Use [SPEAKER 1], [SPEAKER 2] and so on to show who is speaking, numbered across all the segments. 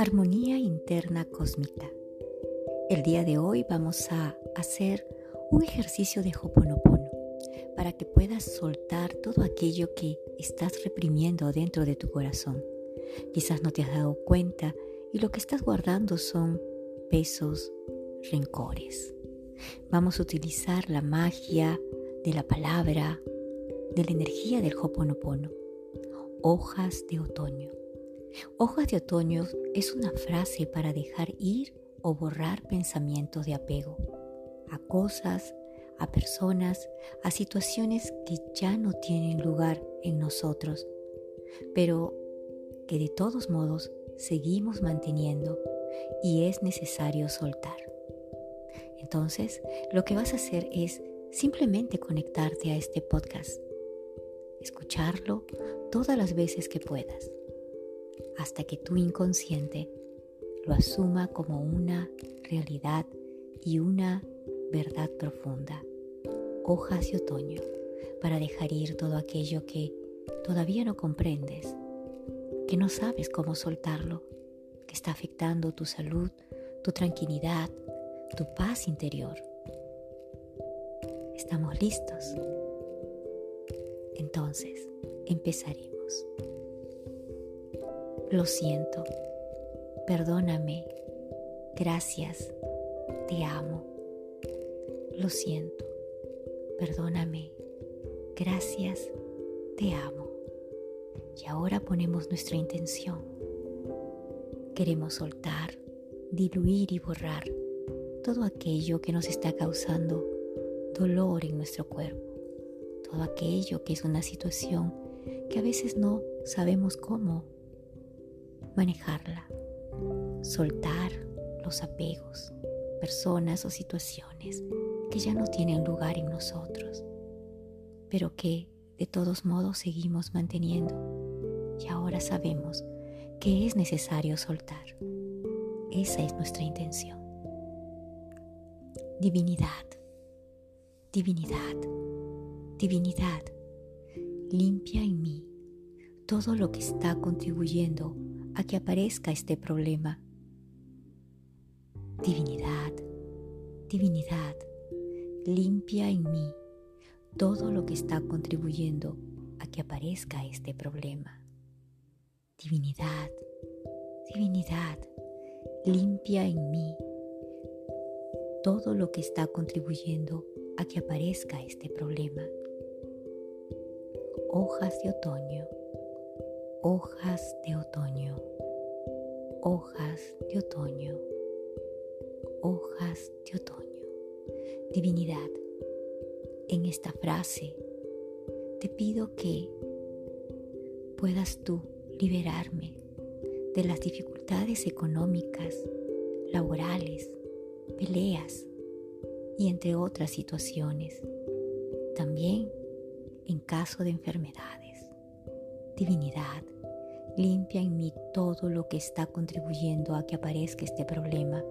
[SPEAKER 1] Armonía interna cósmica. El día de hoy vamos a hacer un ejercicio de Hoponopono para que puedas soltar todo aquello que estás reprimiendo dentro de tu corazón. Quizás no te has dado cuenta y lo que estás guardando son pesos, rencores. Vamos a utilizar la magia de la palabra, de la energía del Hoponopono. Hojas de otoño. Hojas de otoño es una frase para dejar ir o borrar pensamientos de apego a cosas, a personas, a situaciones que ya no tienen lugar en nosotros, pero que de todos modos seguimos manteniendo y es necesario soltar. Entonces, lo que vas a hacer es simplemente conectarte a este podcast, escucharlo todas las veces que puedas hasta que tu inconsciente lo asuma como una realidad y una verdad profunda. Hojas de otoño para dejar ir todo aquello que todavía no comprendes, que no sabes cómo soltarlo, que está afectando tu salud, tu tranquilidad, tu paz interior. ¿Estamos listos? Entonces, empezaremos. Lo siento. Perdóname. Gracias. Te amo. Lo siento. Perdóname. Gracias. Te amo. Y ahora ponemos nuestra intención. Queremos soltar, diluir y borrar todo aquello que nos está causando dolor en nuestro cuerpo. Todo aquello que es una situación que a veces no sabemos cómo manejarla, soltar los apegos, personas o situaciones que ya no tienen lugar en nosotros, pero que de todos modos seguimos manteniendo y ahora sabemos que es necesario soltar. Esa es nuestra intención. Divinidad, divinidad, divinidad, limpia en mí todo lo que está contribuyendo a que aparezca este problema. Divinidad, divinidad, limpia en mí todo lo que está contribuyendo a que aparezca este problema. Divinidad, divinidad, limpia en mí todo lo que está contribuyendo a que aparezca este problema. Hojas de otoño hojas de otoño, hojas de otoño, hojas de otoño. Divinidad, en esta frase te pido que puedas tú liberarme de las dificultades económicas, laborales, peleas y entre otras situaciones. También en caso de enfermedades. Divinidad, limpia en mí todo lo que está contribuyendo a que aparezca este problema.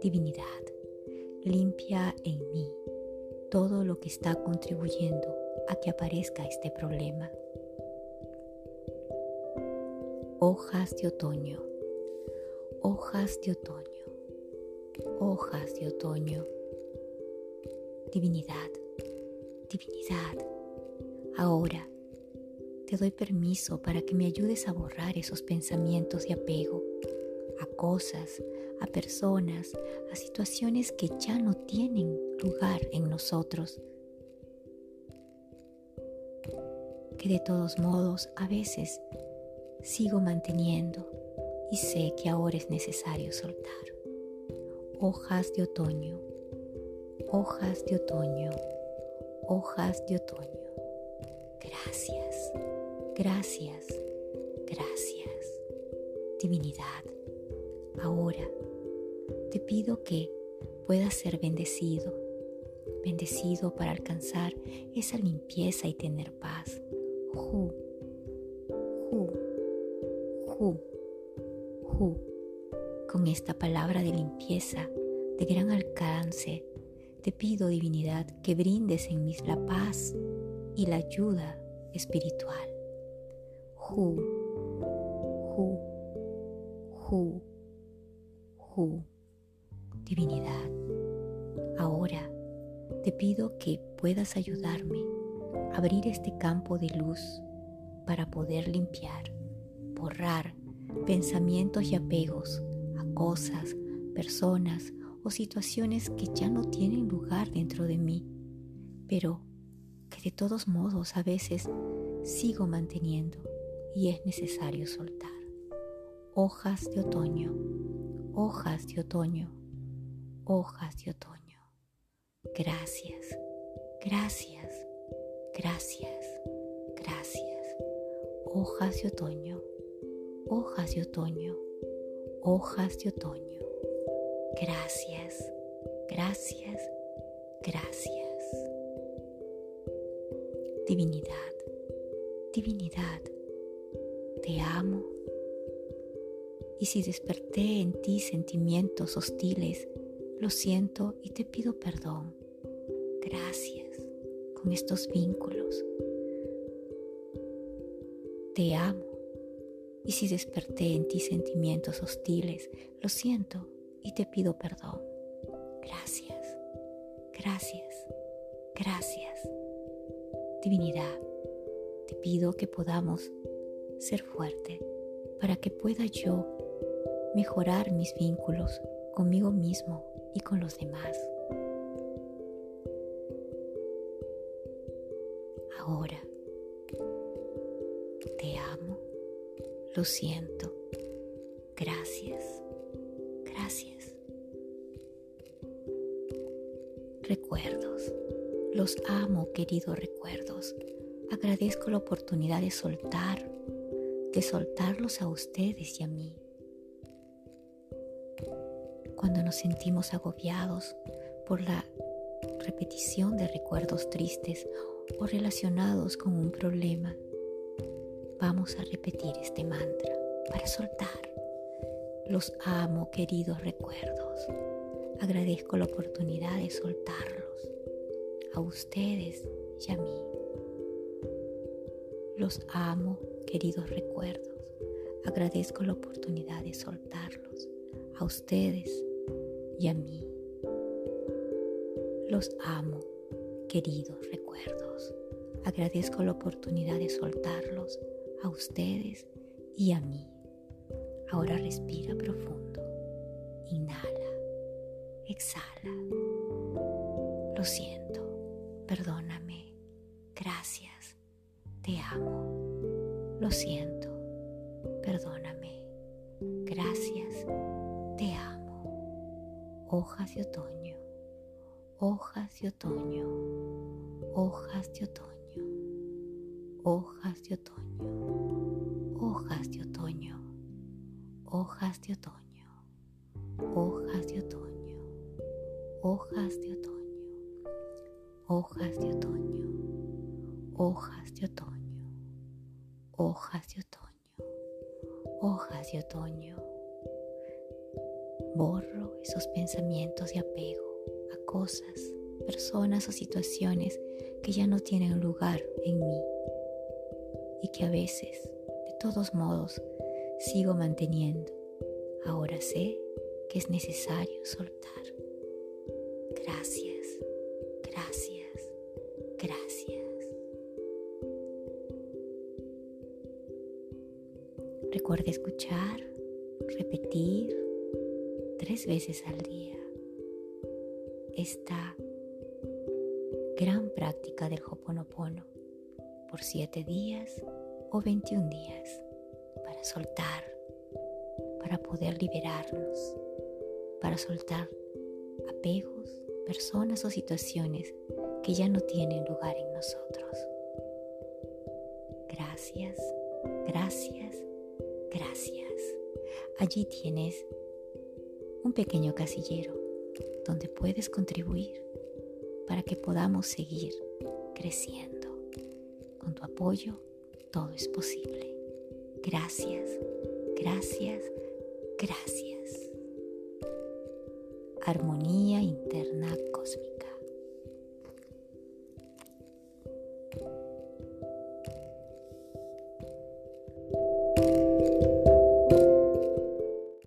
[SPEAKER 1] Divinidad, limpia en mí todo lo que está contribuyendo a que aparezca este problema. Hojas de otoño, hojas de otoño, hojas de otoño. Divinidad, divinidad, ahora te doy permiso para que me ayudes a borrar esos pensamientos de apego a cosas, a personas, a situaciones que ya no tienen lugar en nosotros. Que de todos modos a veces sigo manteniendo y sé que ahora es necesario soltar. Hojas de otoño, hojas de otoño, hojas de otoño. Gracias. Gracias, gracias, divinidad. Ahora te pido que puedas ser bendecido, bendecido para alcanzar esa limpieza y tener paz. Ju, ju, ju, ju. Con esta palabra de limpieza, de gran alcance, te pido, divinidad, que brindes en mí la paz y la ayuda espiritual. Hu, hu, Hu, Hu, divinidad. Ahora te pido que puedas ayudarme a abrir este campo de luz para poder limpiar, borrar pensamientos y apegos a cosas, personas o situaciones que ya no tienen lugar dentro de mí, pero que de todos modos a veces sigo manteniendo y es necesario soltar. Hojas de otoño, hojas de otoño, hojas de otoño. Gracias, gracias, gracias, gracias. Hojas de otoño, hojas de otoño, hojas de otoño. Gracias, gracias, gracias. Divinidad, divinidad, te amo. Y si desperté en ti sentimientos hostiles, lo siento y te pido perdón. Gracias con estos vínculos. Te amo. Y si desperté en ti sentimientos hostiles, lo siento y te pido perdón. Gracias, gracias, gracias. Divinidad, te pido que podamos ser fuerte para que pueda yo mejorar mis vínculos conmigo mismo y con los demás. Ahora, te amo, lo siento, gracias, gracias. Recuerdos, los amo queridos recuerdos. Agradezco la oportunidad de soltar, de soltarlos a ustedes y a mí cuando nos sentimos agobiados por la repetición de recuerdos tristes o relacionados con un problema, vamos a repetir este mantra para soltar. Los amo, queridos recuerdos. Agradezco la oportunidad de soltarlos a ustedes y a mí. Los amo, queridos recuerdos. Agradezco la oportunidad de soltarlos a ustedes y a mí. Los amo, queridos recuerdos. Agradezco la oportunidad de soltarlos a ustedes y a mí. Ahora respira profundo. Inhala. Exhala. Lo siento. Perdóname. Gracias. Te amo. Lo siento. Perdóname. Gracias hojas de otoño, hojas de otoño, hojas de otoño, hojas de otoño, hojas de otoño, hojas de otoño, hojas de otoño, hojas de otoño, hojas de otoño, hojas de otoño, hojas de otoño, hojas de otoño Borro esos pensamientos de apego a cosas, personas o situaciones que ya no tienen lugar en mí y que a veces, de todos modos, sigo manteniendo. Ahora sé que es necesario soltar. Gracias, gracias, gracias. Recuerda escuchar, repetir tres veces al día esta gran práctica del Hoponopono por siete días o 21 días para soltar, para poder liberarnos, para soltar apegos, personas o situaciones que ya no tienen lugar en nosotros. Gracias, gracias, gracias. Allí tienes un pequeño casillero donde puedes contribuir para que podamos seguir creciendo. Con tu apoyo todo es posible. Gracias, gracias, gracias. Armonía interna cósmica.